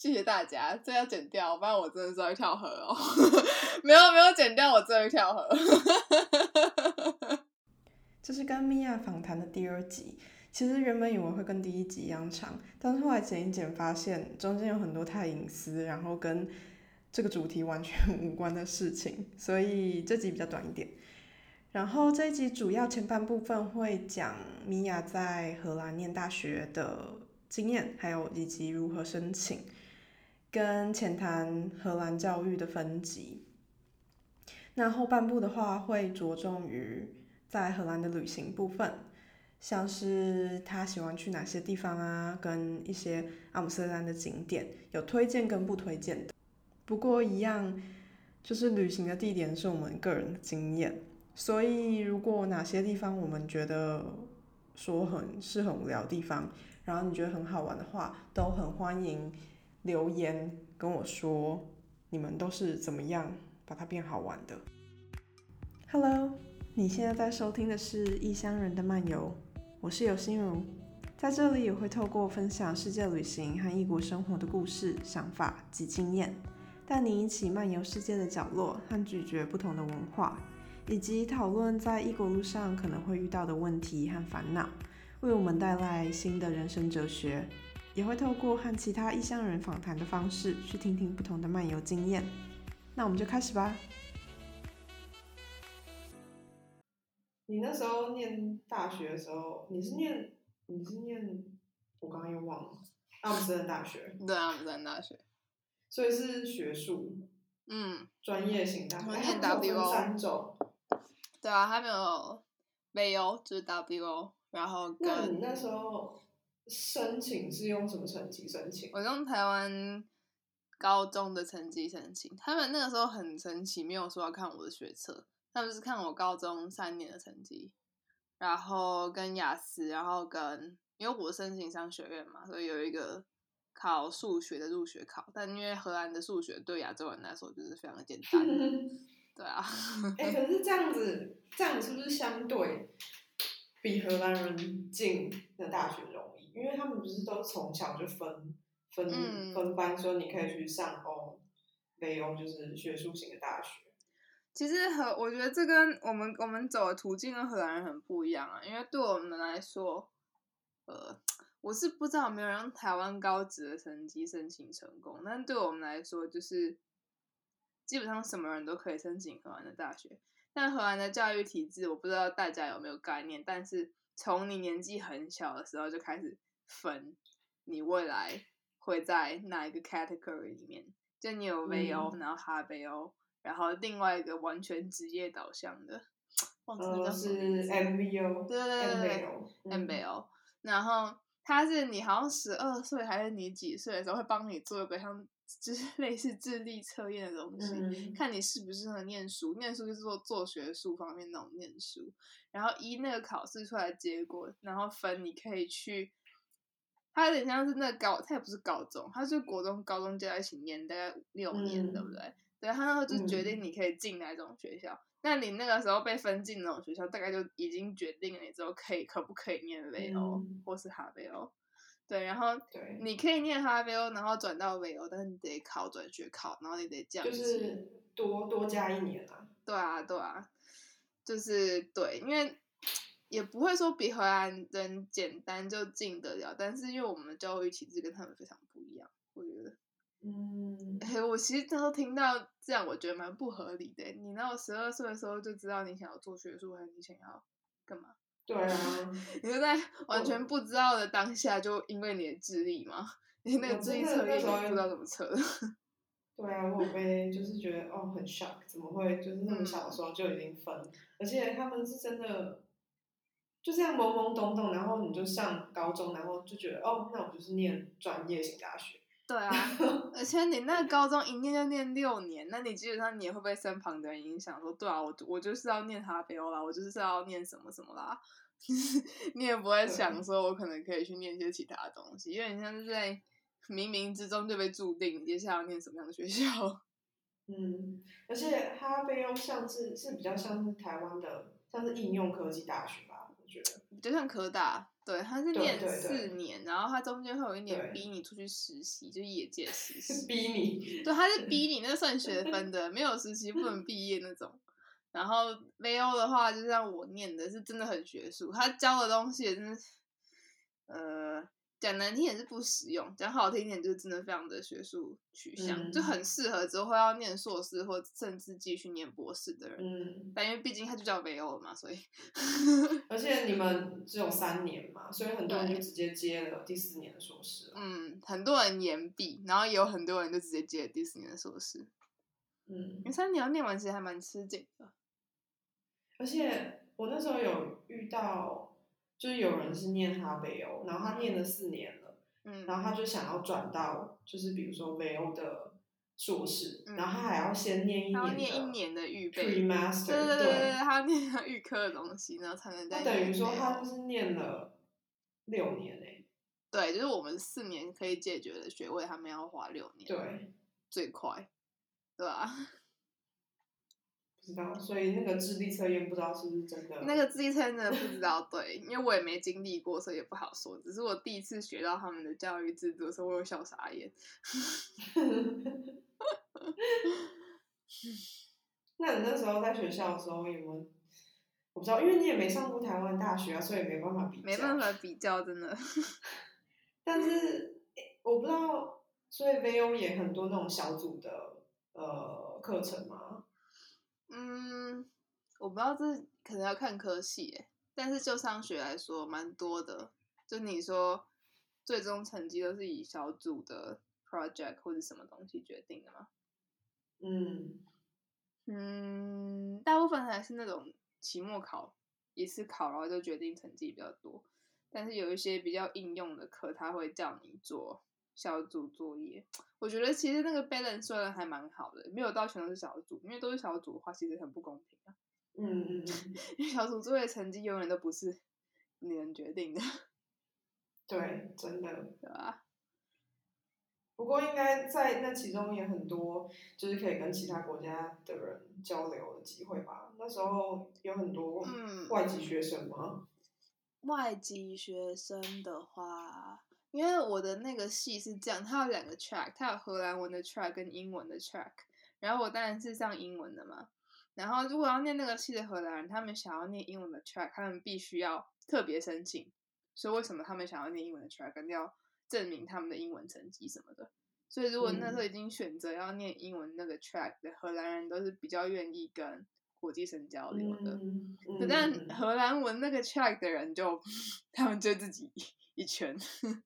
谢谢大家，这要剪掉，不然我真的是会跳河哦。没有没有剪掉，我真的会跳河。这是跟米娅访谈的第二集。其实原本以为会跟第一集一样长，但是后来剪一剪，发现中间有很多太隐私，然后跟这个主题完全无关的事情，所以这集比较短一点。然后这一集主要前半部分会讲米娅在荷兰念大学的经验，还有以及如何申请，跟浅谈荷兰教育的分级。那后半部的话会着重于在荷兰的旅行部分。像是他喜欢去哪些地方啊，跟一些阿姆斯特丹的景点有推荐跟不推荐的。不过一样，就是旅行的地点是我们个人的经验，所以如果哪些地方我们觉得说很是很无聊的地方，然后你觉得很好玩的话，都很欢迎留言跟我说，你们都是怎么样把它变好玩的。Hello，你现在在收听的是《异乡人的漫游》。我是有心如，在这里也会透过分享世界旅行和异国生活的故事、想法及经验，带你一起漫游世界的角落和咀嚼不同的文化，以及讨论在异国路上可能会遇到的问题和烦恼，为我们带来新的人生哲学。也会透过和其他异乡人访谈的方式，去听听不同的漫游经验。那我们就开始吧。你那时候念大学的时候，你是念你是念，我刚刚又忘了，阿姆斯特丹大学。对，阿姆斯特丹大学。所以是学术，嗯，专业型大学。念 WO 三种。对啊，还没有 VO 就是 WO，然后。那你那时候申请是用什么成绩申请？我用台湾高中的成绩申请。他们那个时候很神奇，没有说要看我的学测。他们是看我高中三年的成绩，然后跟雅思，然后跟因为我申请商学院嘛，所以有一个考数学的入学考。但因为荷兰的数学对亚洲人来说就是非常的简单，对啊。哎，可是这样子，这样子是不是相对比荷兰人进的大学？因为他们不是都从小就分分分班，说你可以去上欧、北欧，就是学术型的大学。其实和我觉得这跟我们我们走的途径跟荷兰人很不一样啊，因为对我们来说，呃，我是不知道有没有让台湾高职的成绩申请成功，但对我们来说，就是基本上什么人都可以申请荷兰的大学。但荷兰的教育体制，我不知道大家有没有概念，但是从你年纪很小的时候就开始分你未来会在哪一个 category 里面，就你有 VO，然后哈 VO，。然后另外一个完全职业导向的，忘记叫什么 MBO，对对对对，MBO。然后他是你好像十二岁还是你几岁的时候会帮你做一个像就是 类似智力测验的东西，看你适不适合念书。念书就是做做学术方面那种念书。然后依那个考试出来的结果，然后分你可以去，他有点像是那高，他也不是高中，他是国中、高中加在一起念，大概六年，对不对？对，他那时候就决定你可以进哪种学校。那你那个时候被分进那种学校，大概就已经决定了你之后可以可不可以念 VO 或是哈 VO。对，然后你可以念哈 VO，然后转到 VO，但是你得考转学考，然后你得降就是多多加一年啊。对啊，对啊，就是对，因为也不会说比荷兰人简单就进得了，但是因为我们的教育体制跟他们非常不一样，我觉得。嗯，哎，我其实那时候听到这样，我觉得蛮不合理的。你那我十二岁的时候就知道你想要做学术，还是你想要干嘛？对啊，你就在完全不知道的当下，就因为你的智力嘛，你那个智力测验不知道怎么测。对啊，我被就是觉得哦很 shock，怎么会就是那么小的时候就已经分？而且他们是真的就这样懵懵懂懂，然后你就上高中，然后就觉得哦，那我就是念专业型大学。对啊，而且你那高中一念就念六年，那你基本上你也会被身旁的人影响，说对啊，我我就是要念哈贝欧啦，我就是要念什么什么啦，你也不会想说我可能可以去念一些其他东西，因为你像是在冥冥之中就被注定接下来要念什么样的学校。嗯，而且哈贝欧像是是比较像是台湾的，像是应用科技大学觉得比较像科大。对，他是念四年，然后他中间会有一年逼你出去实习，就业界实习。逼你。对，他是逼你，那算学分的，没有实习不能毕业那种。然后 VO 的话，就像我念的，是真的很学术，他教的东西也真的是，呃，讲难听点是不实用，讲好听一点就是真的非常的学术取向，就嗯很适合之后要念硕士或甚至继续念博士的人。嗯，但因为毕竟他就叫 VO 了嘛，所以 而且你们只有三年嘛，所以很多人就直接接了第四年的硕士。嗯，很多人延毕，然后也有很多人就直接接了第四年的硕士，嗯因为，三年要念完其实还蛮吃紧的。而且我那时候有遇到，就是有人是念哈北欧，然后他念了四年了，嗯，然后他就想要转到就是比如说北欧的硕士，嗯然后他还要先念一年的念一年的预备。pre 对 master，对对对对，他要念他预科的东西，然后才能再那等于说他就是念了六年诶、对，就是我们四年可以解决的学位，他们要花六年，，对，最快，对吧？不知道，所以那个智力测验不知道是不是真的。那个智力测验真的不知道，对，因为我也没经历过，所以也不好说。只是我第一次学到他们的教育制度的时候，我有笑傻眼。那你那时候在学校的时候有没有？我不知道，因为你也没上过台湾大学啊，所以没办法比较。没办。法比较，真的。但是诶我不知道，所以 VO 也很多那种小组的呃课程嘛。嗯，我不知道这可能要看科系耶，但是就上学来说，蛮多的。就你说，最终成绩都是以小组的 project 或者什么东西决定的吗？嗯嗯，大部分还是那种期末考一次考，然后就决定成绩比较多。但是有一些比较应用的课，他会叫你做小组作业。我觉得其实那个 balance 算的还蛮好的，没有到全都是小组，因为都是小组的话，其实很不公平啊。嗯嗯嗯，因为小组作业成绩永远都不是你能决定的，对，真的。对吧？不过应该在那其中也很多，就是可以跟其他国家的人交流的机会吧。那时候有很多嗯外籍学生吗？外籍学生的话，因为我的那个系是这样，它有两个 track，它有荷兰文的 track 跟英文的 track。然后我当然是上英文的嘛。然后如果要念那个系的荷兰人，他们想要念英文的 track，他们必须要特别申请。所以为什么他们想要念英文的 track，肯定要证明他们的英文成绩什么的。所以如果那时候已经选择要念英文那个 track 的荷兰人，都是比较愿意跟国际生交流的。嗯，嗯但嗯荷兰文那个 track 的人就，他们就自己一圈，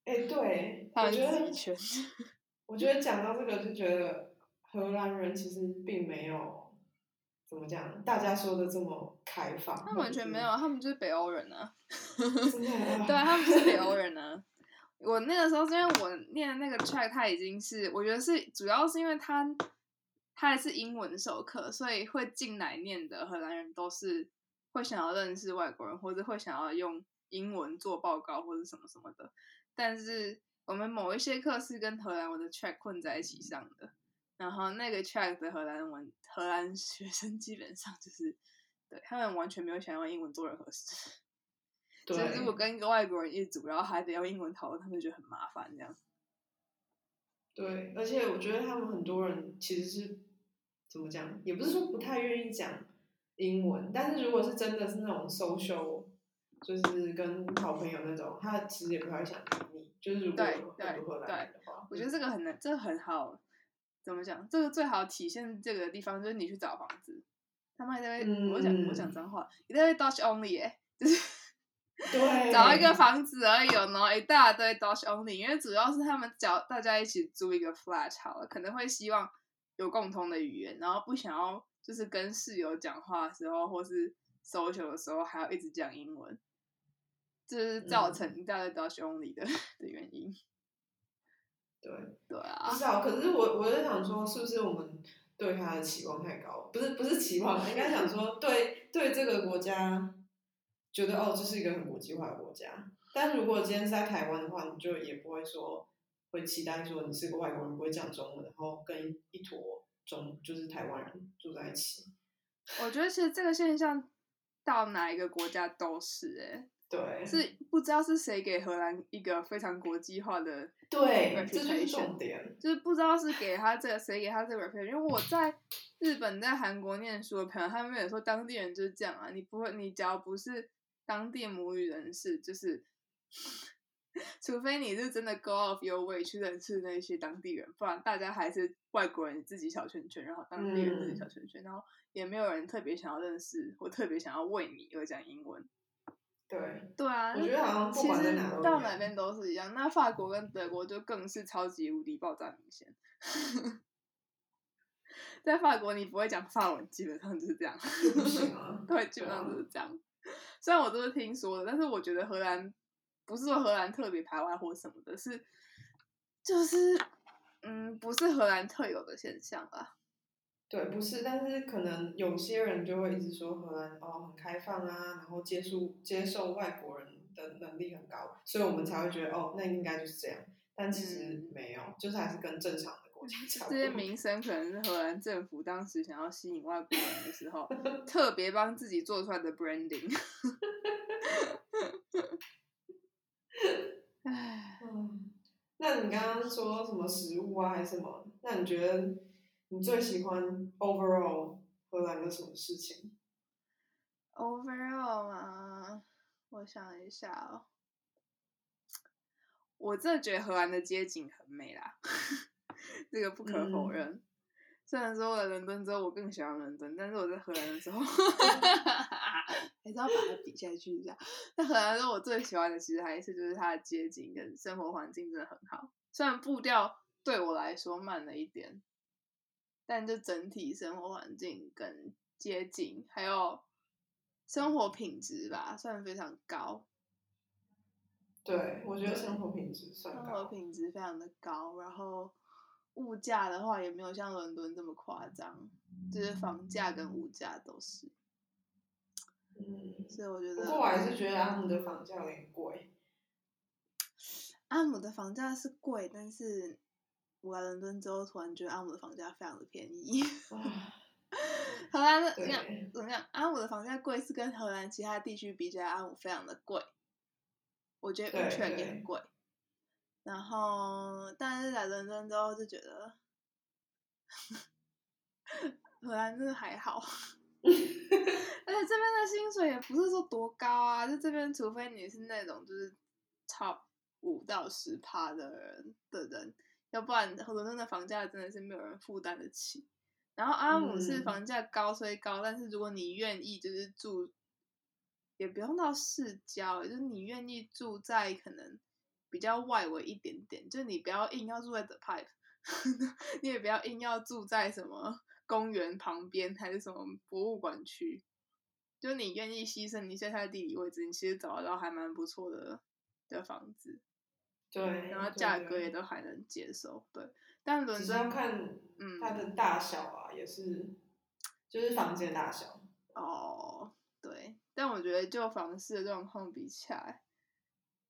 哎、对，他们我觉得一圈。我觉得讲到这个，就觉得荷兰人其实并没有怎么讲，大家说的这么开放。他们完全没有，他们就是北欧人啊。对啊，他们是北欧人啊。我那个时候，是因为我念的那个 track，它已经是，我觉得是主要是因为他，他还是英文授课，所以会进来念的荷兰人都是会想要认识外国人，或者会想要用英文做报告或者什么什么的。但是我们某一些课是跟荷兰文的 track 混在一起上的，然后那个 track 的荷兰文荷兰学生基本上就是，对他们完全没有想用英文做任何事。对所以如果跟一个外国人一组，然后还得用英文讨论，他们就觉得很麻烦这样。对，而且我觉得他们很多人其实是怎么讲，也不是说不太愿意讲英文，但是如果是真的是那种 social，就是跟好朋友那种，他其实也不太想理你。就是如果对有对很多荷兰人的话，我觉得这个很难，这个很好，怎么讲？这个最好体现这个地方就是你去找房子，他们一定会，我讲我讲脏话，一定会 Dutch only 哎、就是 对找一个房子而已哦，然后一大堆 Dutch only，因为主要是他们找大家一起租一个 flat 好了，可能会希望有共同的语言，然后不想要就是跟室友讲话的时候或是 social 的时候还要一直讲英文，这是造成大堆 Dutch only 的的原因。对，对啊不，知道。可是我我在想说，是不是我们对他的期望太高？不是不是期望，应该想说对对这个国家觉得哦，这是一个很国际化的国家。但如果今天是在台湾的话，你就也不会说会期待说你是个外国人不会讲中文，然后跟一坨中就是台湾人住在一起。我觉得其实这个现象到哪一个国家都是哎、对，是不知道是谁给荷兰一个非常国际化的对，这就是重点，就是不知道是给他这个谁给他这个 reputation。因为我在日本、在韩国念书的朋友，他们也说当地人就是这样啊，你不会，你只要不是当地母语人士，就是。除非你是真的 go off your way 去认识那些当地人，不然大家还是外国人自己小圈圈，然后当地人自己小圈圈，然后也没有人特别想要认识或特别想要为你而讲英文。对对啊，我觉得好像其实到哪边都是一样。那法国跟德国就更是超级无敌爆炸明显。在法国你不会讲法文，基本上就是这样。对，基本上就是这样。虽然我都是听说的，但是我觉得荷兰。不是说荷兰特别排外或什么的，是就是嗯，不是荷兰特有的现象啊。对，不是，但是可能有些人就会一直说荷兰哦很开放啊，然后接受接受外国人的能力很高，所以我们才会觉得哦那应该就是这样。但其实没有，就是还是跟正常的国家差不多。这些名声可能是荷兰政府当时想要吸引外国人的时候，特别帮自己做出来的 branding。唉，嗯，那你刚刚说什么食物啊，还是什么？那你觉得你最喜欢 overall 荷兰的什么事情？overall 啊，我想一下哦，我真的觉得荷兰的街景很美啦，这个不可否认。虽然说我在伦敦之后，我更喜欢伦敦，但是我在荷兰的时候。还是要把它比下去一下。那荷兰说，我最喜欢的其实还是就是它的街景跟生活环境真的很好。虽然步调对我来说慢了一点，但就整体生活环境跟街景还有生活品质吧，算非常高。对，我觉得生活品质算生活品质非常的高，然后物价的话也没有像伦敦这么夸张，就是房价跟物价都是。嗯，所以我觉得，不过我还是觉得阿姆的房价有点贵。阿姆的房价是贵，但是我来伦敦之后，突然觉得阿姆的房价非常的便宜。荷兰的怎么样？怎么样？阿姆的房价贵是跟荷兰其他地区比起来，阿姆非常的贵。我觉得温泉也很贵。然后，但是来伦敦之后就觉得，荷兰真的还好。而且这边的薪水也不是说多高啊，就这边除非你是那种就是 top 五到十趴的人的人，要不然伦敦的房价真的是没有人负担得起。然后阿姆是房价高虽高，但是如果你愿意就是住，也不用到市郊，就是你愿意住在可能比较外围一点点，就是你不要硬要住在 The Pipe，你也不要硬要住在什么。公园旁边还是什么博物馆区，就你愿意牺牲一下它的地理位置，你其实找得到还蛮不错的的房子，对，然后价格也都还能接受，对。但伦敦要看嗯它的大小啊，也是就是房间大小哦，对。但我觉得就房市的状况比起来，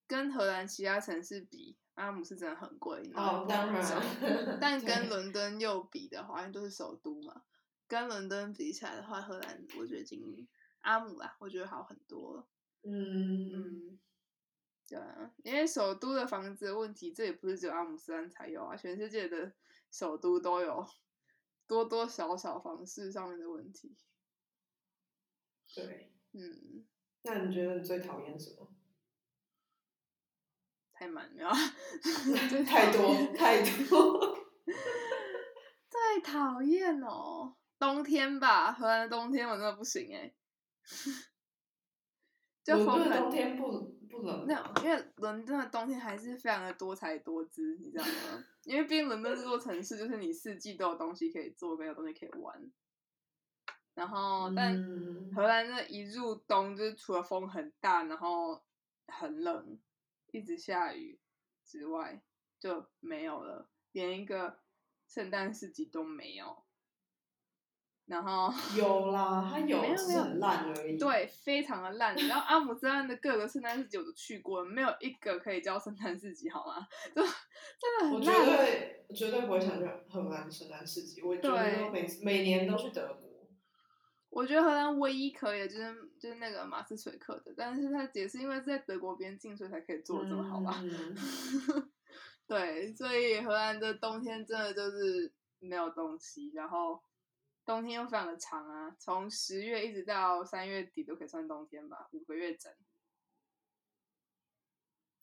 跟荷兰其他城市比。阿姆是真的很贵，哦，当然，但跟伦敦又比的话，因为都是首都嘛，跟伦敦比起来的话，荷兰我觉得经阿姆啦，我觉得好很多。嗯嗯，对啊，因为首都的房子的问题，这也不是只有阿姆斯丹才有啊，全世界的首都都有多多少少房市上面的问题。对，嗯，那你觉得你最讨厌什么？太满了，太多太多，最讨厌哦！冬天吧，荷兰的冬天我真的不行哎。就伦敦冬天不不冷，那因为伦敦的冬天还是非常的多才多姿，你知道吗？因为毕竟伦敦这座城市，就是你四季都有东西可以做，没有东西可以玩。然后，但荷兰那一入冬，就是除了风很大，然后很冷。一直下雨之外就没有了，连一个圣诞市集都没有。然后 有啦，它有，只是很烂而已。对，非常的烂。然后阿姆斯特丹的各个圣诞市集我都去过，没有一个可以叫圣诞市集，好吗？就真的很烂。我绝对绝对不会想去荷兰圣诞市集。我觉得每每年都去德国。我觉得荷兰唯一可以的就是就是那个马斯垂克的，但是它也是因为是在德国边境，所以才可以做的这么好吧？嗯 对，所以荷兰的冬天真的就是没有东西，然后冬天又非常的长啊，从十月一直到三月底都可以算冬天吧，五个月整。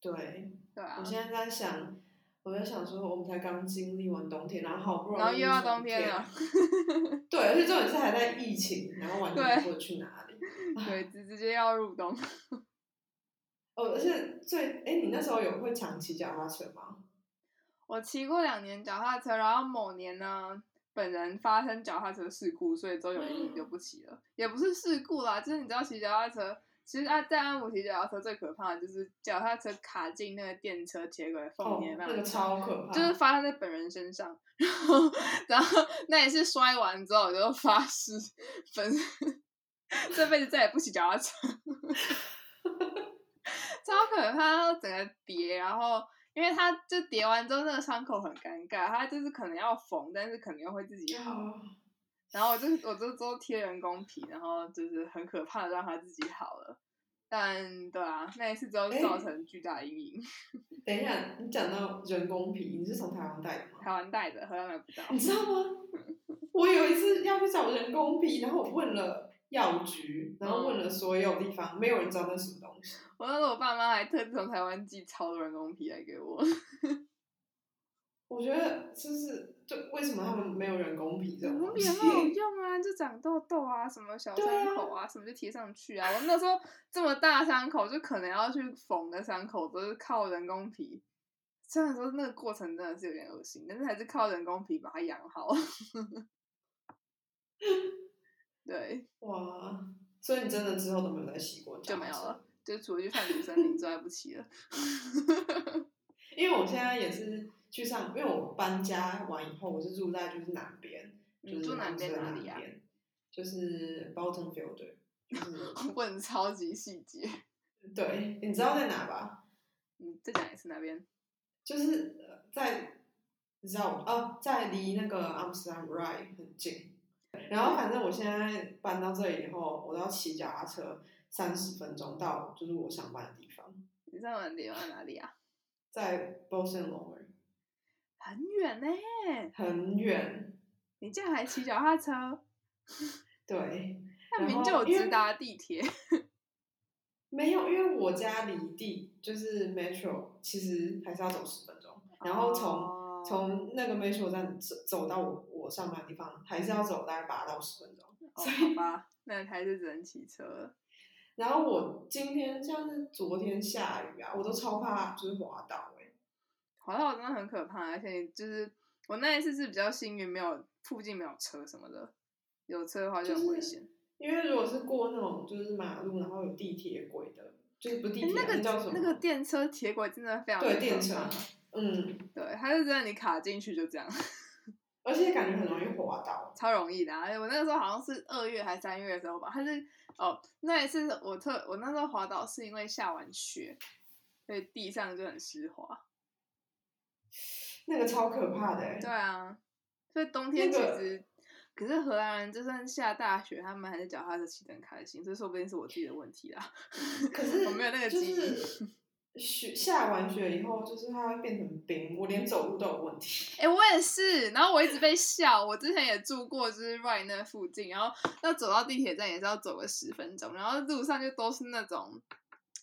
对，对啊我，现在在想，我在想说，我们才刚经历完冬天，然后好不容易然后又要冬天了，对，而且重点是还在疫情，然后完全不知道去哪里。对，直直接要入冬。哦，而且最，哎，你那时候有会常骑脚踏车吗？我骑过两年脚踏车，然后某年呢，本人发生脚踏车事故，所以周有阴影就不骑了。也不是事故啦，就是你知道骑脚踏车，其实啊，在安姆骑脚踏车最可怕的就是脚踏车卡进那个电车铁轨缝哦里面，，非那个超可怕。就是发生在本人身上，然后然后那也是摔完之后，我就发誓，本 这辈子再也不骑脚踏车，超可怕，然后整个跌，然后因为它就叠完之后那个伤口很尴尬，它就是可能要缝，但是可能又会自己好，哦然后我就我就都贴人工皮，然后就是很可怕的让它自己好了。但对啊，那一次之后就造成巨大阴影。等一下，你讲到人工皮，你是从台湾带的吗？台湾带的，荷兰买不到。你知道吗？我有一次要去找人工皮，然后我问了药局，然后问了所有地方，没有人知道那是什么东西。我那时候我爸妈还特地从台湾寄超多人工皮来给我。我觉得就是，就为什么他们没有人工皮这人种东西？工皮很好用啊，就长痘痘啊，什么小伤口啊，什么就贴上去啊。我那时候这么大伤口，就可能要去缝的伤口，都是靠人工皮。虽然说那个过程真的是有点恶心，但是还是靠人工皮把它养好。对，哇！所以你真的之后都没有再洗过脚踏车就没有了，就除了去探古森林之外不骑了。因为我现在也是去上，因为我搬家完以后，我是住在就是南边，就是住南边南哪里啊？边就是 Bolton Fielder，就是 问超级细节，对，你知道在哪吧？你再讲一次哪边？就是呃在，你知道哦，在离那个 Amsterdam Rye 很近。然后反正我现在搬到这里以后，我都要骑脚踏车三十分钟到就是我上班的地方，你上完点在哪里啊？在 Boston l o w e r 很远呢、很远。你竟然还骑脚踏车？对，那明就有直达地铁。没有，因为我家离地就是 Metro，其实还是要走十分钟，然后从、哦从那个 Metro 站走走到我我上班的地方，还是要走大概八到十分钟。哦，好吧，那还是只能骑车了。然后我今天像是昨天下雨啊，我都超怕就是滑倒哎、滑倒真的很可怕，而且就是我那一次是比较幸运，没有附近没有车什么的，有车的话就很危险。因为如果是过那种就是马路，然后有地铁轨的，就是不是地铁、那个叫什么？那个电车铁轨真的非常对电车，嗯，对，它就让你卡进去就这样，而且感觉很容易滑倒。超容易的、啊。我那个时候好像是二月还三月的时候吧，它是哦那一次我特我那时候滑倒是因为下完雪，所以地上就很湿滑。那个超可怕的、欸，对啊，所以冬天那个其实，可是荷兰人就算下大雪，他们还是脚踏车骑得很开心，这说不定是我自己的问题啦。可是 我没有那个就记忆。是雪下完雪以后，就是它会变成冰，我连走路都有问题。哎、我也是，然后我一直被笑。我之前也住过，就是 right 那附近，然后要走到地铁站也是要走个十分钟，然后路上就都是那种，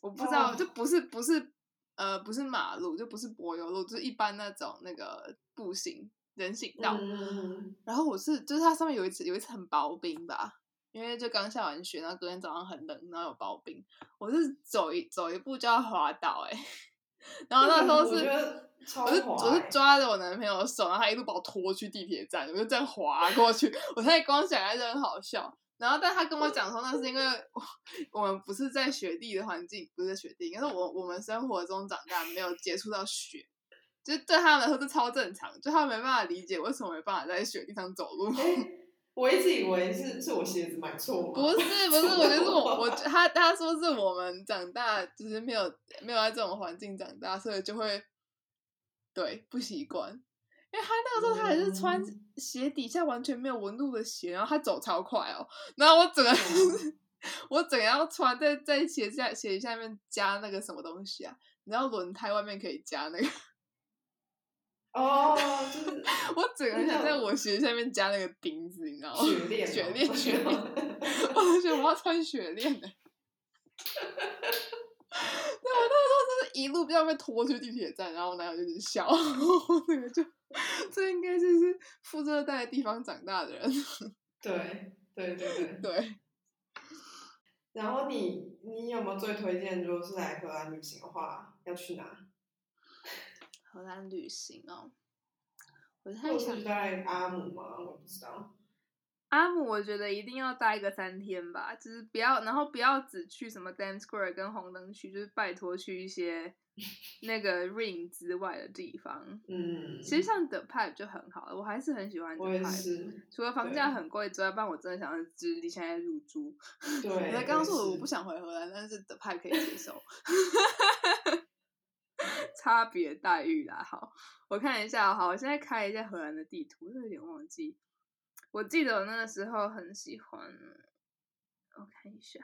我不知道，哦就不是不是呃不是马路，就不是柏油路，就是一般那种那个步行人行道。嗯，然后我是就是它上面有一次有一层很薄冰吧，因为就刚下完雪，然后隔天早上很冷，然后有薄冰，我是走一走一步就要滑倒哎、然后那时候是 我是、我是欸抓着我男朋友的手，然后他一路把我拖去地铁站，我就这样滑过去。我现在光想还是很好笑。然后，但他跟我讲说，那是因为我 我们不是在雪地的环境，不是在雪地，应该是我我们生活中长大，没有接触到雪，就是对他们来说是超正常，就他们没办法理解为什么没办法在雪地上走路。哎我一直以为是是我鞋子买错吗？不是 不是，我觉得是我我他他说是我们长大就是没有没有在这种环境长大，所以就会对不习惯。因因为他那个时候他还是穿鞋底下完全没有纹路的鞋，然后他走超快哦，然后我整个 我整个要穿在在鞋下鞋下面加那个什么东西啊？你知道轮胎外面可以加那个？哦，就是我整个想在我鞋下面加那个钉子，你知道吗？雪链，雪链，雪链，我就觉得我要穿雪链的。对，我那个时候真是一路不要被拖去地铁站，然后我男友就是笑，那个就这应该就是富热带的地方长大的人。对对对对对。然后你你有没有最推荐，如果是来荷兰旅行的话，要去哪？荷兰旅行哦，我太想在阿姆吗？我不知道。阿姆，我觉得一定要待个三天吧，就是不要，然后不要只去什么 Dance Square 跟红灯区，就是拜托去一些 那个 Ring 之外的地方。嗯，其实像 The Pipe 就很好了，我还是很喜欢 The Pipe。除了房价很贵之外，不然我真的想直立现在入住。对，我刚刚说我不想回荷兰，但是 The Pipe 可以接受。差别待遇啦，好，我看一下，好，我现在开一下荷兰的地图，有点忘记。我记得我那个时候很喜欢，我看一下。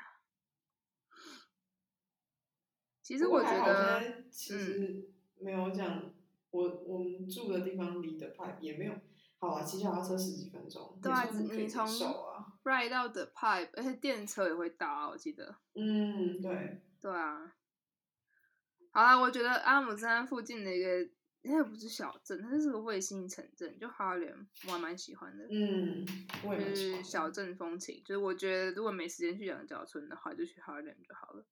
其实我觉得，其实没有讲，我我们住的地方离的派也没有，好啊，骑脚踏车十几分钟，对啊，你从 ride 到 The pipe，而且电车也会到，我记得。嗯，对。对啊。好啦，我觉得阿姆山附近的一个。那不是小镇，它是个卫星城镇，就哈连，我还蛮喜欢的。嗯，就是小镇风情，就是我觉得如果没时间去羊角村的话，就去哈连就好了，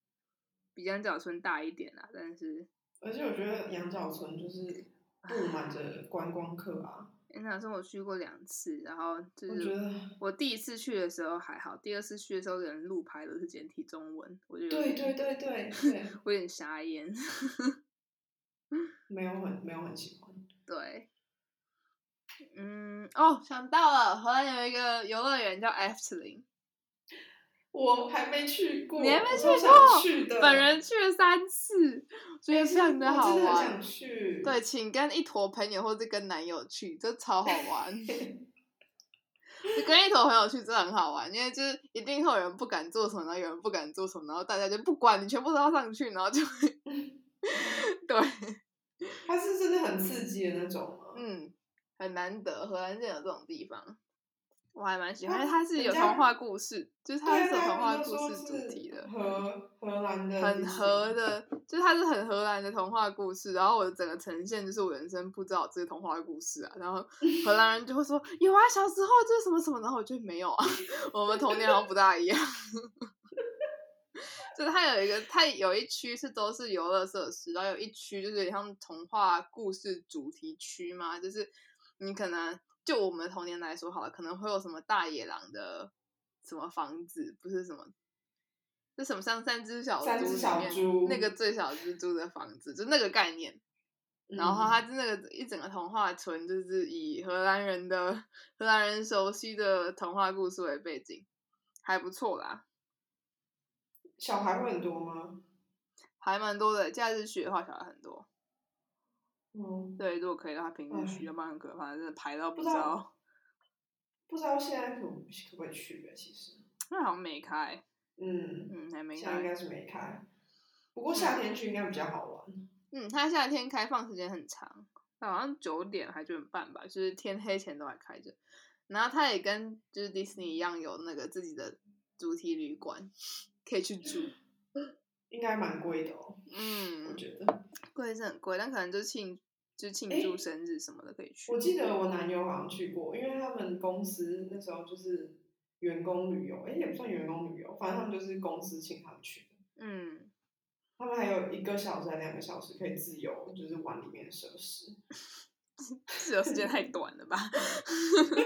比羊角村大一点啦。但是，而且我觉得羊角村就是布满着观光客啊。羊角村我去过两次，然后就是我第一次去的时候还好，第二次去的时候人路牌都是简体中文，我觉得对对对对，我有点傻眼。没有很没有很喜欢，对，嗯，哦，想到了，荷兰有一个游乐园叫 Efteling，我还没去过，你还没去过？本人去了三次，觉得非常的好玩。去，对，请跟一坨朋友或者跟男友去，这超好玩。跟一坨朋友去真的很好玩，因为就是一定会有人不敢做什么，然后有人不敢做什么，然后大家就不管你，全部都要上去，然后就会，对。它是真的很刺激的那种吗？嗯，很难得，荷兰竟有这种地方，我还蛮喜欢。因为它是有童话故事，就是它是童话故事主题的，荷荷兰的，很荷的，就是它是很荷兰的童话故事。然后我的整个呈现就是我人生不知道这个童话故事啊，然后荷兰人就会说 有啊，小时候就是什么什么，然后我就没有啊，我们童年好像不大一样。就是它有一个，它有一区是都是游乐设施，然后有一区就是像童话故事主题区嘛，就是你可能就我们童年来说好了，可能会有什么大野狼的什么房子，不是什么，是什么像三只小猪里面那个最小蜘蛛的房子，就那个概念。然后它是那个一整个童话村，就是以荷兰人的荷兰人熟悉的童话故事为背景，还不错啦。小孩会很多吗？还蛮多的，假日去的话，小孩很多。嗯，对，如果可以的话，平日去要不然很可怕，真的排到不知道。不知道现在可可不可以去啊？其实。那好像没开。嗯嗯，还没开。现在应该是没开。不过夏天去应该比较好玩。嗯，它夏天开放时间很长，好像九点还九点半吧，就是天黑前都还开着。然后它也跟就是迪士尼一样，有那个自己的主题旅馆。可以去住，应该蛮贵的哦。嗯，贵是很贵，但可能就庆就庆祝生日什么的可以去。我记得我男友好像去过，因为他们公司那时候就是员工旅游，哎，也不算员工旅游，反正他们就是公司请他们去的。嗯，他们还有一个小时、两个小时可以自由，就是玩里面的设施。自由时间太短了吧？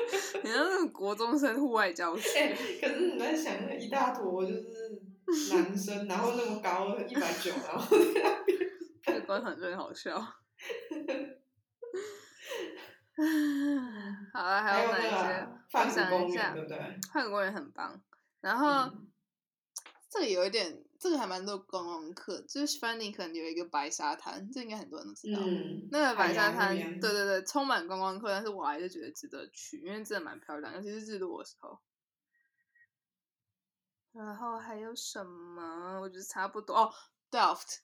你像那种国中生户外教学。可是你在想，那一大坨就是男生，然后那么高，一百九，然后在那边，这观察真的好笑。好了，还有哪些？我想一下，对不对？范公园很棒。然后这个有一点。这个还蛮多观光客，就是 Fanny 可能有一个白沙滩，这应该很多人都知道。嗯，那个白沙滩，对对对，充满观光客，但是我还是觉得值得去，因为真的蛮漂亮，尤其是日落的时候。然后还有什么？我觉得差不多哦，Delft，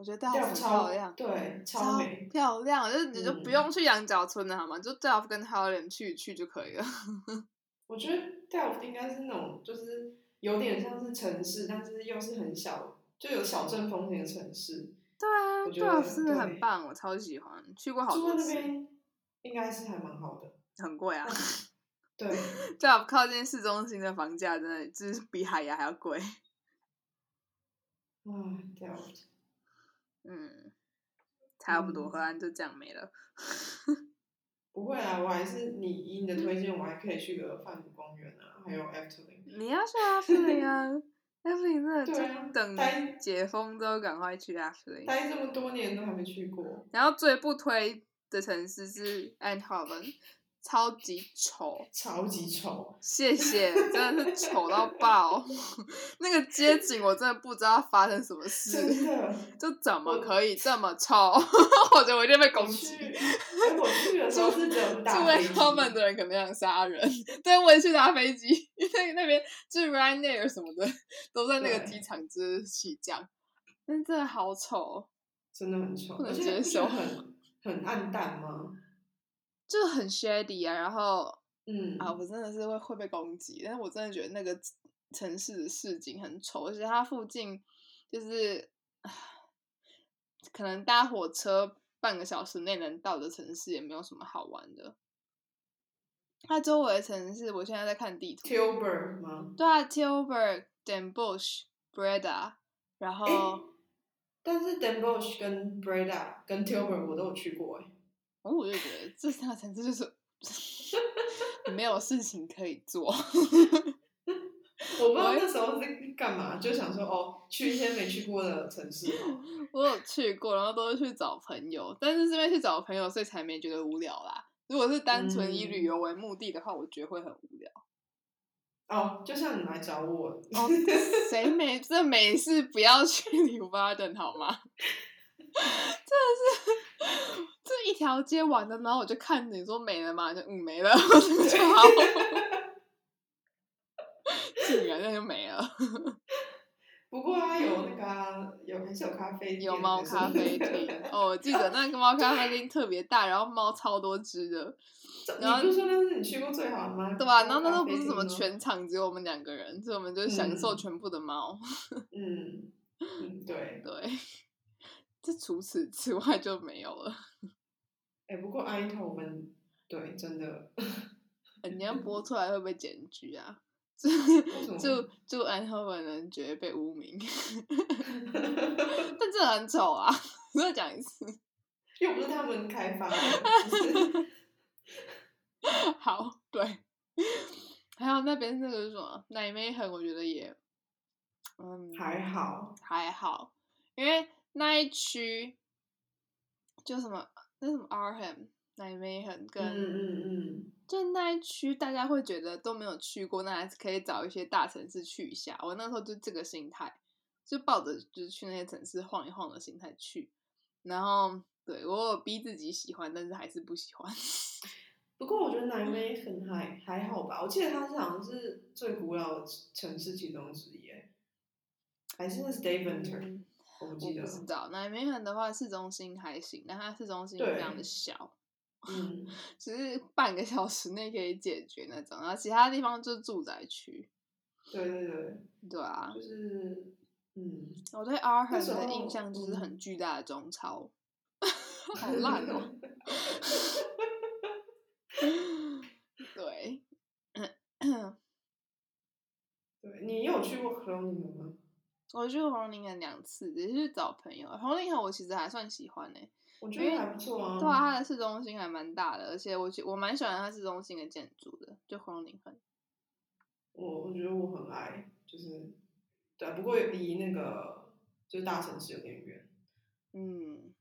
我觉得 Delft 很掉超漂亮，对，超超美。漂亮，就是你就不嗯用去羊角村了，好吗？就 Delft 跟 h a l l e n 去一去就可以了。我觉得 Delft 应该是那种，就是有点像是城市，但是又是很小，就有小镇风情的城市。对啊我觉得，Delft 很棒，我超喜欢，去过好住在多次，那边应该是还蛮好的。很贵啊。对，Delft 靠近市中心的房价真的就是比海牙还要贵。啊，Delft，嗯，差不多，嗯荷兰就这样没了。不会啊，我还是你以你的推荐，我还可以去个范谷公园啊，还有 Efteling。你要去阿弗林啊？阿弗林真的 对啊就等待解封之后赶快去阿弗林。待这么多年都还没去过。然后最不推的城市是 Eindhoven，超级丑。超级丑，谢谢，真的是丑到 爆。那个街景我真的不知道发生什么真事，的。就怎么可以这么臭？我觉得我一定被攻击。我去的时候是只有住大飞机。在他们的人可能想杀人，对，我也去搭飞机，因为那边就是 Ryanair 什么的都在那个对机场之起降，但是真的好丑，真的很丑，不能接受很很暗淡吗？就很 shady 啊。然后嗯，啊，我真的是会会被攻击，但是我真的觉得那个城市的市景很丑，而且它附近就是可能搭火车半个小时内能到的城市也没有什么好玩的。它周围的城市，我现在在看地图 Tilburg 吗？对啊，Tilburg、Den Bosch、Breda，然后、诶但是 Den Bosch 跟 Breda 跟 Tilburg 我都有去过哎。哦我就觉得这三个城市就是 没有事情可以做。我不知道那时候是干嘛，就想说哦，去一些没去过的城市哦。我有去过，然后都是去找朋友，但是这边去找朋友，所以才没觉得无聊啦。如果是单纯以旅嗯游为目的的话，我觉得会很无聊。哦，就像你来找我，哦，谁没 这没事不要去里巴登好吗？真的是这一条街玩的，然后我就看着你说没了嘛？就嗯没了，我就好，竟然那就没了。不过它有那个啊有还是有咖啡店，有猫咖啡厅哦，我记得那个猫咖啡厅特别大，然后猫超多只的，然后你不是说那是你去过最好的吗？对吧？然后那都不是什么全场只有我们两个人，所以我们就享受嗯全部的猫。嗯嗯对，对，这除此之外就没有了。哎，不过阿伊头我们对真的欸你要播出来会不会检举啊？什么就就安后本人觉得被污名，但真的很丑啊！再讲一次，又不是他们开发的，好，对，还有那边那个什么奶妹痕，我觉得也，嗯，还好，还好，因为那一区就什么那什么 Arham 奶妹痕跟、嗯嗯嗯，就那一区，大家会觉得都没有去过，那还是可以找一些大城市去一下。我那时候就这个心态，就抱着就是去那些城市晃一晃的心态去。然后对我有逼自己喜欢，但是还是不喜欢。不过我觉得南威很还还好吧，我记得它是好像是最古老的城市其中之一，哎还是那是 Deventer，、嗯我我不记得不，知道，南美很的话，市中心还行，但它市中心对非常的小，嗯，只是半个小时内可以解决那种，然后其他地方就是住宅区。对对对，对啊，就是嗯，我对时很的印象就是嗯很巨大的中超，好烂哦。对，对你有去过克隆尼吗？我去过红林肯两次，只是去找朋友。红林肯我其实还算喜欢呢、我觉得还不错啊，对啊，它的市中心还蛮大的，而且我我蛮喜欢它市中心的建筑的，就红林很。我我觉得我很爱，就是对啊，不过离那个就是大城市有点远，嗯，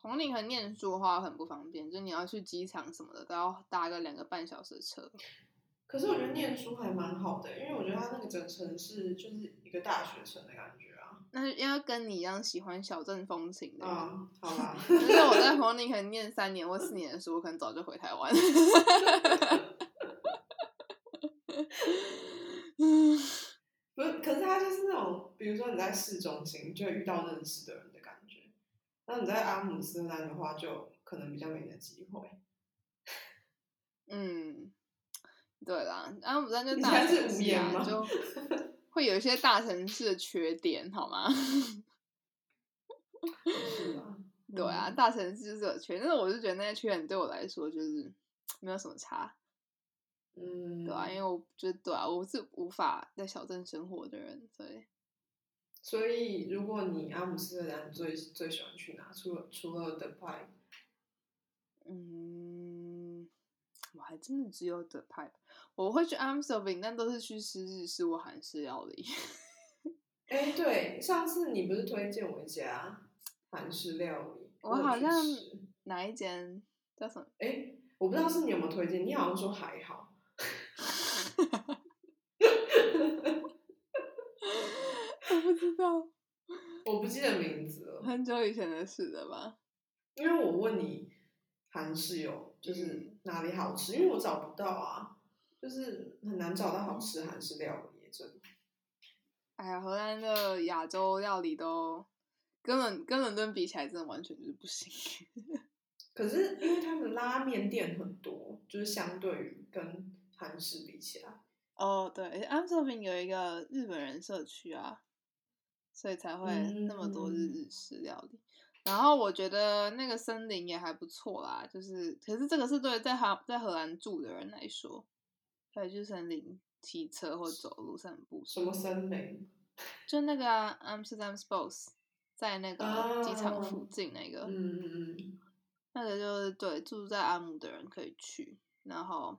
红林和念书的话很不方便，就你要去机场什么的都要搭个两个半小时的车。可是我觉得念书还蛮好的，因为我觉得它那个整城市就是一个大学城的感觉啊。那因为跟你一样喜欢小镇风情的。啊，好吧。就是我在红宁可能念三年或四年的书，我可能早就回台湾。不是，可是它就是那种，比如说你在市中心就会遇到认识的人的感觉，那你在阿姆斯特丹的话，就可能比较没那机会。嗯，对啦，阿姆斯特丹就大城市啊，就会有一些大城市的缺点，好吗？是啊，对啊，大城市就是有缺，但是我就觉得那些缺点对我来说就是没有什么差。嗯，对啊，因为我觉得对啊，我是无法在小镇生活的人，所以，所以如果你阿姆斯特丹最最喜欢去哪？除了除了 The Pipe，嗯，我还真的只有 The Pipe，我会去 Amsterdam，但都是去吃日式或韩式料理。哎，对，上次你不是推荐我一家韩式料理？我好像哪一间叫什么？哎，我不知道是你有没有推荐，你好像说还好。我不知道，我不记得名字了，很久以前的事了吧？因为我问你韩式有就是哪里好吃，因为我找不到啊，就是很难找到好吃韩式料理，真的。哎呀，荷兰的亚洲料理都跟伦跟伦敦比起来，真的完全就是不行。可是因为他们拉面店很多，就是相对于跟韩式比起来。哦，对，a 斯 d 有一个日本人社区啊，所以才会那么多日日式料理。然后我觉得那个森林也还不错啦，就是可是这个是对在荷在荷兰住的人来说，可以去森林骑车或走路散步。什么森林？就那个啊 Amsterdam Sports，在那个机场附近那个，嗯嗯嗯，那个就是对住在阿姆的人可以去。然后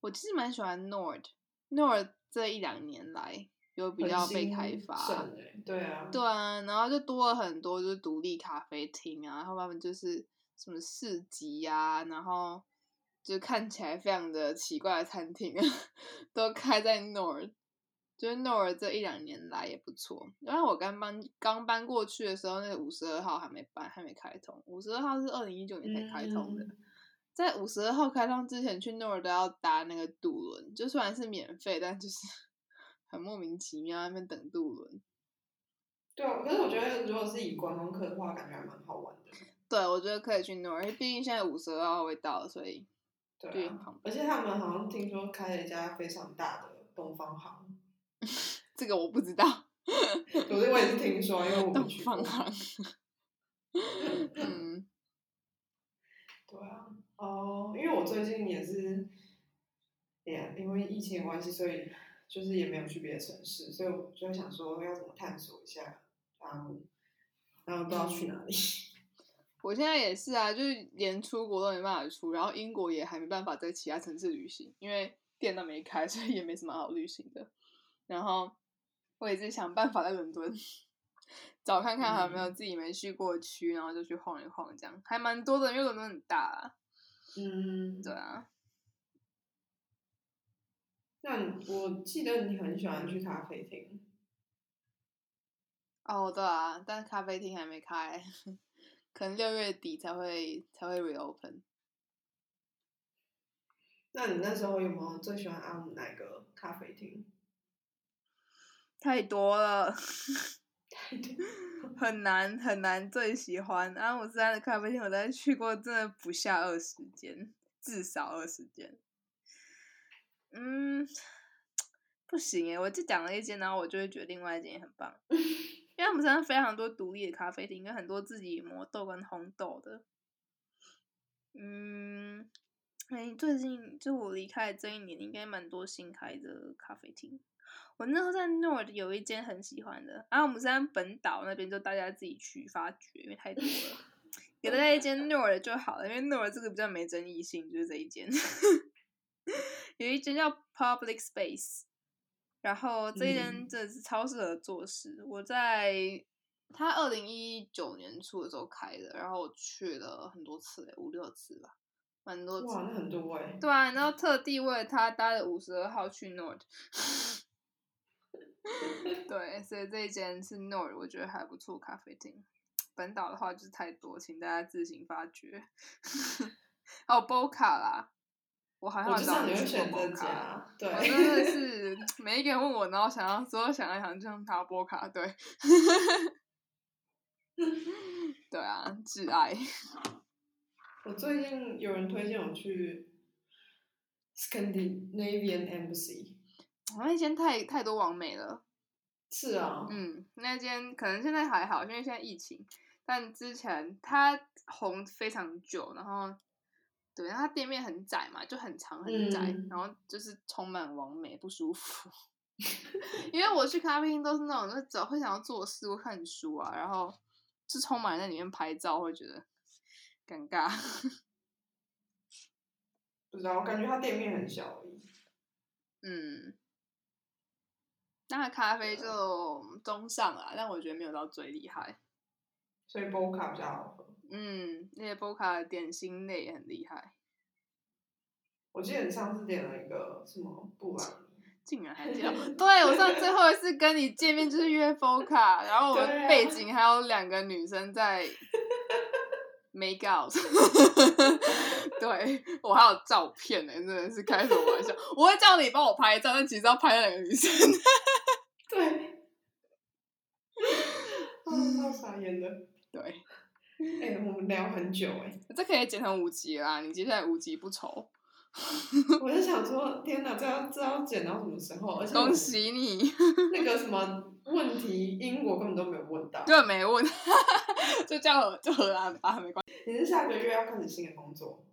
我其实蛮喜欢 Nord，Nord 这一两年来有比较被开发，对啊，对啊，然后就多了很多就是独立咖啡厅啊，然后他们就是什么市集啊，然后就看起来非常的奇怪的餐厅 都开在诺尔，就是诺尔这一两年来也不错。因为我刚搬刚搬过去的时候，那个五十二号还没搬，还没开通。五十二号是二零一九年才开通的。在五十二号开通之前去诺尔都要搭那个渡轮，就虽然是免费，但就是 很莫名其妙那边等渡轮。对啊，可是我觉得如果是以观光客的话，感觉还蛮好玩的。对，我觉得可以去诺尔，因为毕竟现在五十二号会到，所以对啊。而且他们好像听说开了一家非常大的东方行，这个我不知道。我我也是听说，因为我东方行。嗯，对啊。哦，因为我最近也是，也因为疫情的关系，所以就是也没有去别的城市，所以我就想说要怎么探索一下然后，然后不知道去哪里。我现在也是啊，就是连出国都没办法出，然后英国也还没办法在其他城市旅行，因为店都没开，所以也没什么好旅行的。然后我也是想办法在伦敦找看看还有没有自己没去过区，然后就去晃一晃，这样还蛮多的，因为伦敦很大。啊。嗯，对啊。那我记得你很喜欢去咖啡厅。哦，对啊，但是咖啡厅还没开，可能六月底才会才会 reopen。那你那时候有没有最喜欢阿姆哪个咖啡厅？太多了，很难很难最喜欢。阿姆斯丹的咖啡厅，我在去过，真的不下二十间，至少二十间。嗯，不行诶，我就讲了一间，然后我就会觉得另外一间也很棒。因为阿姆斯丹非常多独立的咖啡厅，跟很多自己磨豆跟烘豆的。嗯，哎，最近就我离开这一年，应该蛮多新开的咖啡厅。我那时候在 Nord 有一间很喜欢的，然后我们在本岛那边就大家自己去发掘，因为太多了，给大家一间 Nord 就好了，因为 Nord 这个比较没争议性，就是这一间。有一间叫 Public Space，然后这一间真的是超适合做事。我在他二零一九年初的时候开的，然后我去了很多次，五六次吧。蛮多哇，那很多哎。对啊，然后特地为了他搭了五十二号去 Nord。对，所以这一间是 Nord，我觉得还不错咖啡厅。本岛的话就是太多，请大家自行发掘。还有 Boca 啦，我还好找你去选择家。对，我真的 是每一个人问我，然后想要，所有想要想就像他 Boca，对，对啊，挚爱。我最近有人推荐我去 Scandinavian Embassy，那间太太多完美了。是啊，嗯，那间可能现在还好，因为现在疫情，但之前它红非常久，然后对，它店面很窄嘛，就很长很窄，然后就是充满完美不舒服。因为我去咖啡厅都是那种，就只会想要做事或看书啊，然后就充满在里面拍照，会觉得尴尬。不知道，我感觉它店面很小而已。嗯。那咖啡就中上啦，但我觉得没有到最厉害。所以波卡比较好喝。嗯，那些波卡的点心类也很厉害。我记得你上次点了一个什么布朗尼，竟然还这样。对我上最后一次跟你见面就是约波卡，然后我们背景还有两个女生在 make out。对我还有照片呢，真的是开什么玩笑？我会叫你帮我拍照，但其实要拍那两个女生。对，超傻眼的。对，哎，我们聊很久哎，这可以剪成五集啦，你接下来五集不愁。我就想说，天哪，这要这要剪到什么时候？而且恭喜你，那个什么问题，英国根本都没有问到，对，没问，就叫就荷兰吧，没关系。你是下个月要开始新的工作？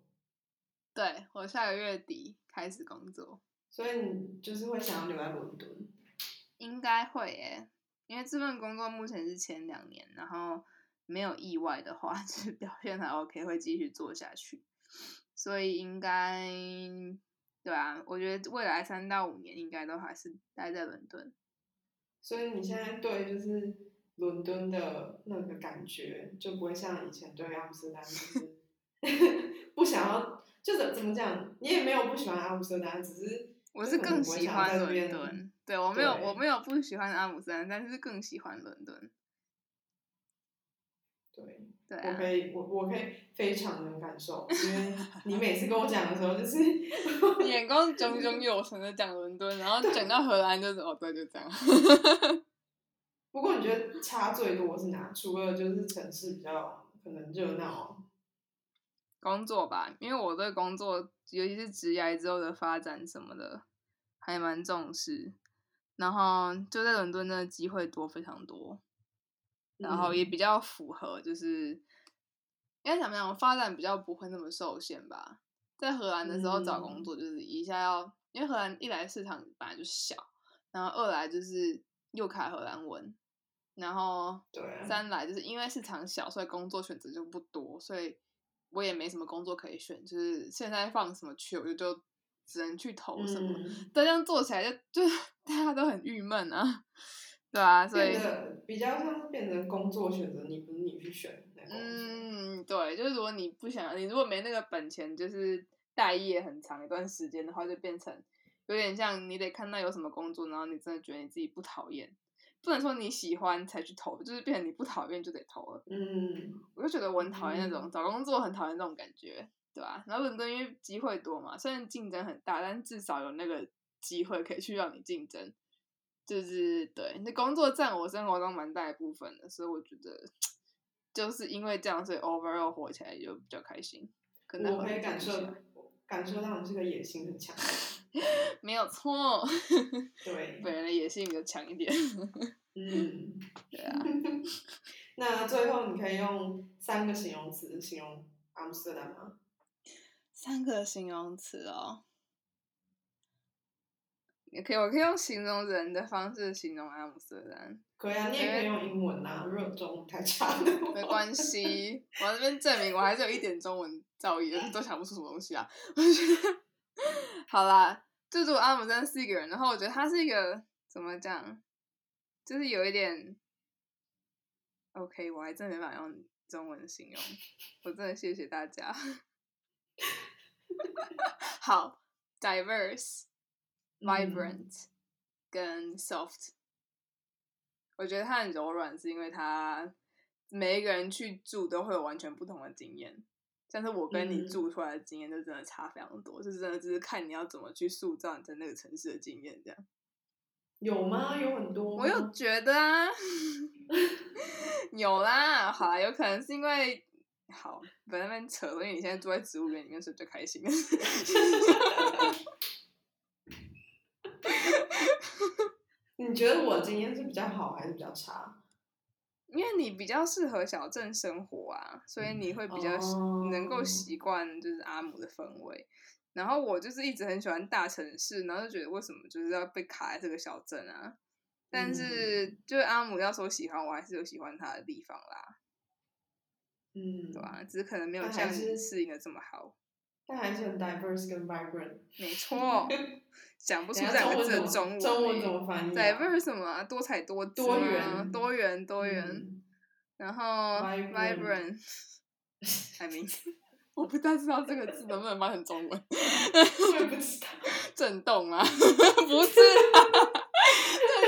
对，我下个月底开始工作，所以你就是会想要留在伦敦。应该会耶，因为这份工作目前是前两年，然后没有意外的话，就是表现还 OK，会继续做下去。所以应该，对啊，我觉得未来三到五年应该都还是待在伦敦。所以你现在对就是伦敦的那个感觉，就不会像以前对阿姆斯特丹，就是 不想要，就是怎么讲，你也没有不喜欢阿姆斯特丹，只是我是更喜欢伦敦。对我没有，我没有不喜欢阿姆斯特丹，但是更喜欢伦敦。对，对，我可以，我我可以非常能感受，因为 你每次跟我讲的时候，就是 眼光炯炯有神的讲伦敦，然后讲到荷兰就是哦，对，就这样。不过你觉得差最多是哪？除了就是城市比较可能热闹，工作吧，因为我对工作，尤其是职业之后的发展什么的，还蛮重视。然后就在伦敦的机会多非常多，然后也比较符合，就是应该怎么样，发展比较不会那么受限吧。在荷兰的时候找工作，就是一下要，因为荷兰一来市场本来就小，然后二来就是又卡荷兰文，然后三来就是因为市场小，所以工作选择就不多，所以我也没什么工作可以选，就是现在放什么去，我就就。只能去投什么，这样做起来就就 大家都很郁闷啊，对啊，所以比较像是变成工作选择，你不是你去选。嗯，对，就是如果你不想，你如果没那个本钱，就是待业很长一段时间的话，就变成有点像你得看到有什么工作，然后你真的觉得你自己不讨厌，不能说你喜欢才去投，就是变成你不讨厌就得投了。嗯，我就觉得我很讨厌那种找工作很讨厌那种感觉。对吧？然后伦敦因为机会多嘛，虽然竞争很大，但至少有那个机会可以去让你竞争。就是对，那工作占我生活中蛮大一部分的，所以我觉得就是因为这样，所以 overall 活起来就比较开心。可能我可以感受感受到你这个野心很强，没有错。对，本人的野心比较强一点。嗯，对啊。那最后你可以用三个形容词形容阿姆斯特丹吗？三个形容词哦，也可以，我可以用形容人的方式形容阿姆斯特丹。可以啊，你也可以用英文啊，如果中文太差没关系，我这边证明我还是有一点中文造诣，都想不出什么东西啊。我觉得好啦，就如果阿姆斯特丹是一个人，然后我觉得他是一个怎么讲，就是有一点 OK，我还真没法用中文形容，我真的谢谢大家。好，diverse、vibrant 跟 soft，我觉得它很柔软，是因为它每一个人去住都会有完全不同的经验。但是我跟你住出来的经验，就真的差非常多，就是真的只是看你要怎么去塑造你在那个城市的经验，这样。有吗？有很多。我又觉得啊，有啦。好啦，有可能是因为好在那边扯，因为你现在住在植物园里面，是最开心。你觉得我经验是比较好还是比较差？因为你比较适合小镇生活啊，所以你会比较能够习惯就是阿姆的氛围。然后我就是一直很喜欢大城市，然后就觉得为什么就是要被卡在这个小镇啊？但是就是阿姆要说喜欢，我还是有喜欢他的地方啦。嗯，对吧？只是可能没有像你适应的这么好。但还是很 diverse 跟 vibrant。没错，讲不出这两个字的中文。中文怎么翻译？diverse 什么？多彩多姿多元，多元，多元。然后 vibrant，还没。我不太知道这个字能不能翻成中文。我也不知道。震动 啊？不是。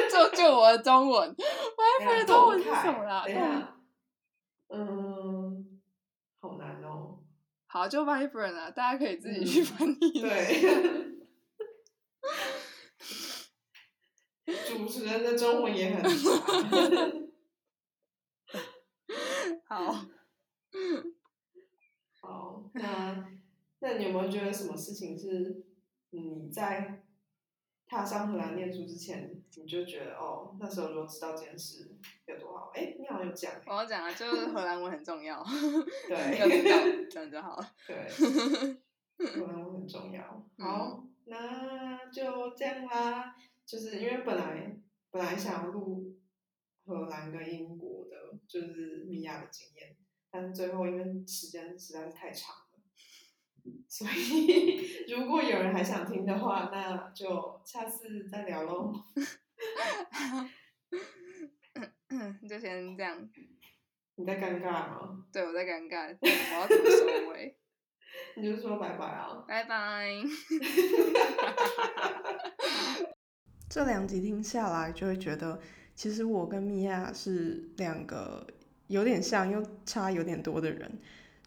就就我的中文，vibrant 中文是什么啦？嗯，好难哦。好，就 vibrant 啊，大家可以自己去翻译。对。主持人的中文也很差。好。好，那那你有没有觉得什么事情是你在踏上荷兰念书之前，你就觉得哦，那时候如果知道这件事有多好？哎，你好像有讲。我要讲啊，就是 荷兰文很重要。对，要知道这样就好了。对，荷兰文很重要。好，那就这样啦。就是因为本来本来想要录荷兰跟英国的，就是米娅的经验。但是最后，因为时间实在是太长了，所以 如果有人还想听的话，那就下次再聊喽。就先这样。你在尴尬吗？对，我在尴尬，我要怎么收尾？你就说拜拜啊！拜拜。这两集听下来，就会觉得，其实我跟米娅是两个。有点像又差有点多的人，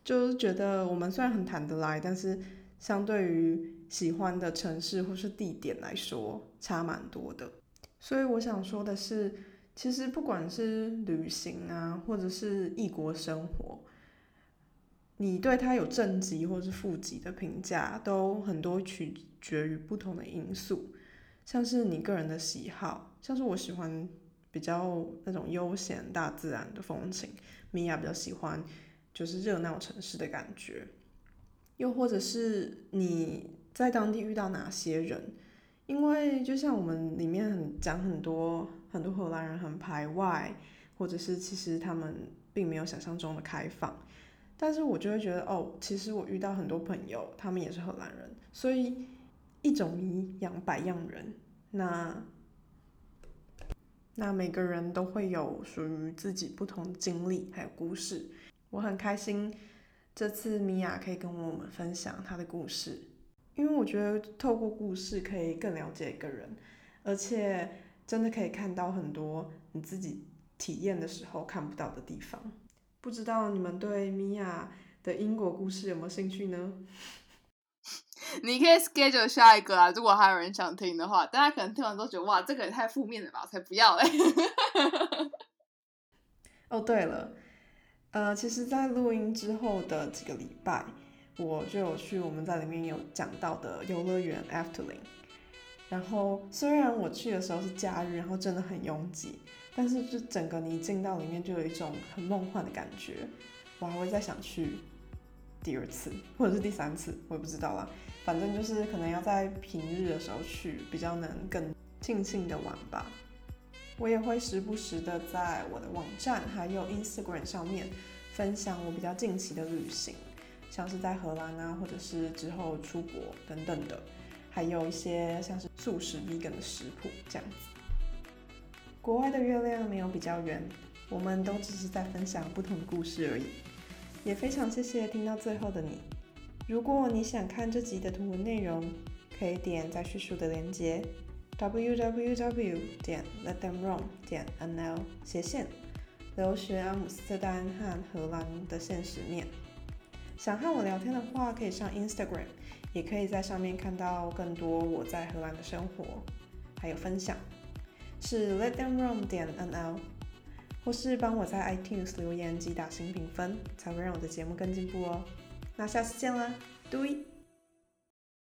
就是觉得我们虽然很谈得来，但是相对于喜欢的城市或是地点来说，差蛮多的。所以我想说的是，其实不管是旅行啊，或者是异国生活，你对它有正极或是负极的评价，都很多取决于不同的因素，像是你个人的喜好，像是我喜欢。比较那种悠闲大自然的风情，米娅比较喜欢就是热闹城市的感觉，又或者是你在当地遇到哪些人，因为就像我们里面很讲很多很多荷兰人很排外，或者是其实他们并没有想象中的开放，但是我就会觉得哦，其实我遇到很多朋友，他们也是荷兰人，所以一种米养百样人，那。那每个人都会有属于自己不同的经历，还有故事。我很开心这次米娅可以跟我们分享她的故事，因为我觉得透过故事可以更了解一个人，而且真的可以看到很多你自己体验的时候看不到的地方。不知道你们对米娅的英国故事有没有兴趣呢？你可以 schedule 下一个啊，如果还有人想听的话，大家可能听完都觉得哇，这个也太负面了吧，我才不要嘞。哦，对了，呃，其实，在录音之后的几个礼拜，我就有去我们在里面有讲到的游乐园 Afterling。然后，虽然我去的时候是假日，然后真的很拥挤，但是就整个你进到里面就有一种很梦幻的感觉，我还会再想去第二次或者是第三次，我也不知道啦。反正就是可能要在平日的时候去，比较能更尽兴的玩吧。我也会时不时的在我的网站还有 Instagram 上面分享我比较近期的旅行，像是在荷兰啊，或者是之后出国等等的，还有一些像是素食 vegan 的食谱这样子。国外的月亮没有比较圆，我们都只是在分享不同的故事而已。也非常谢谢听到最后的你。如果你想看这集的图文内容，可以点在叙述的连接 www 点 letthemroam 点 nl 斜线留学阿姆斯特丹和荷兰的现实面。想和我聊天的话，可以上 Instagram，也可以在上面看到更多我在荷兰的生活，还有分享，是 letthemroam 点 nl，或是帮我在 iTunes 留言及打新评分，才会让我的节目更进步哦。那下次见啦，对。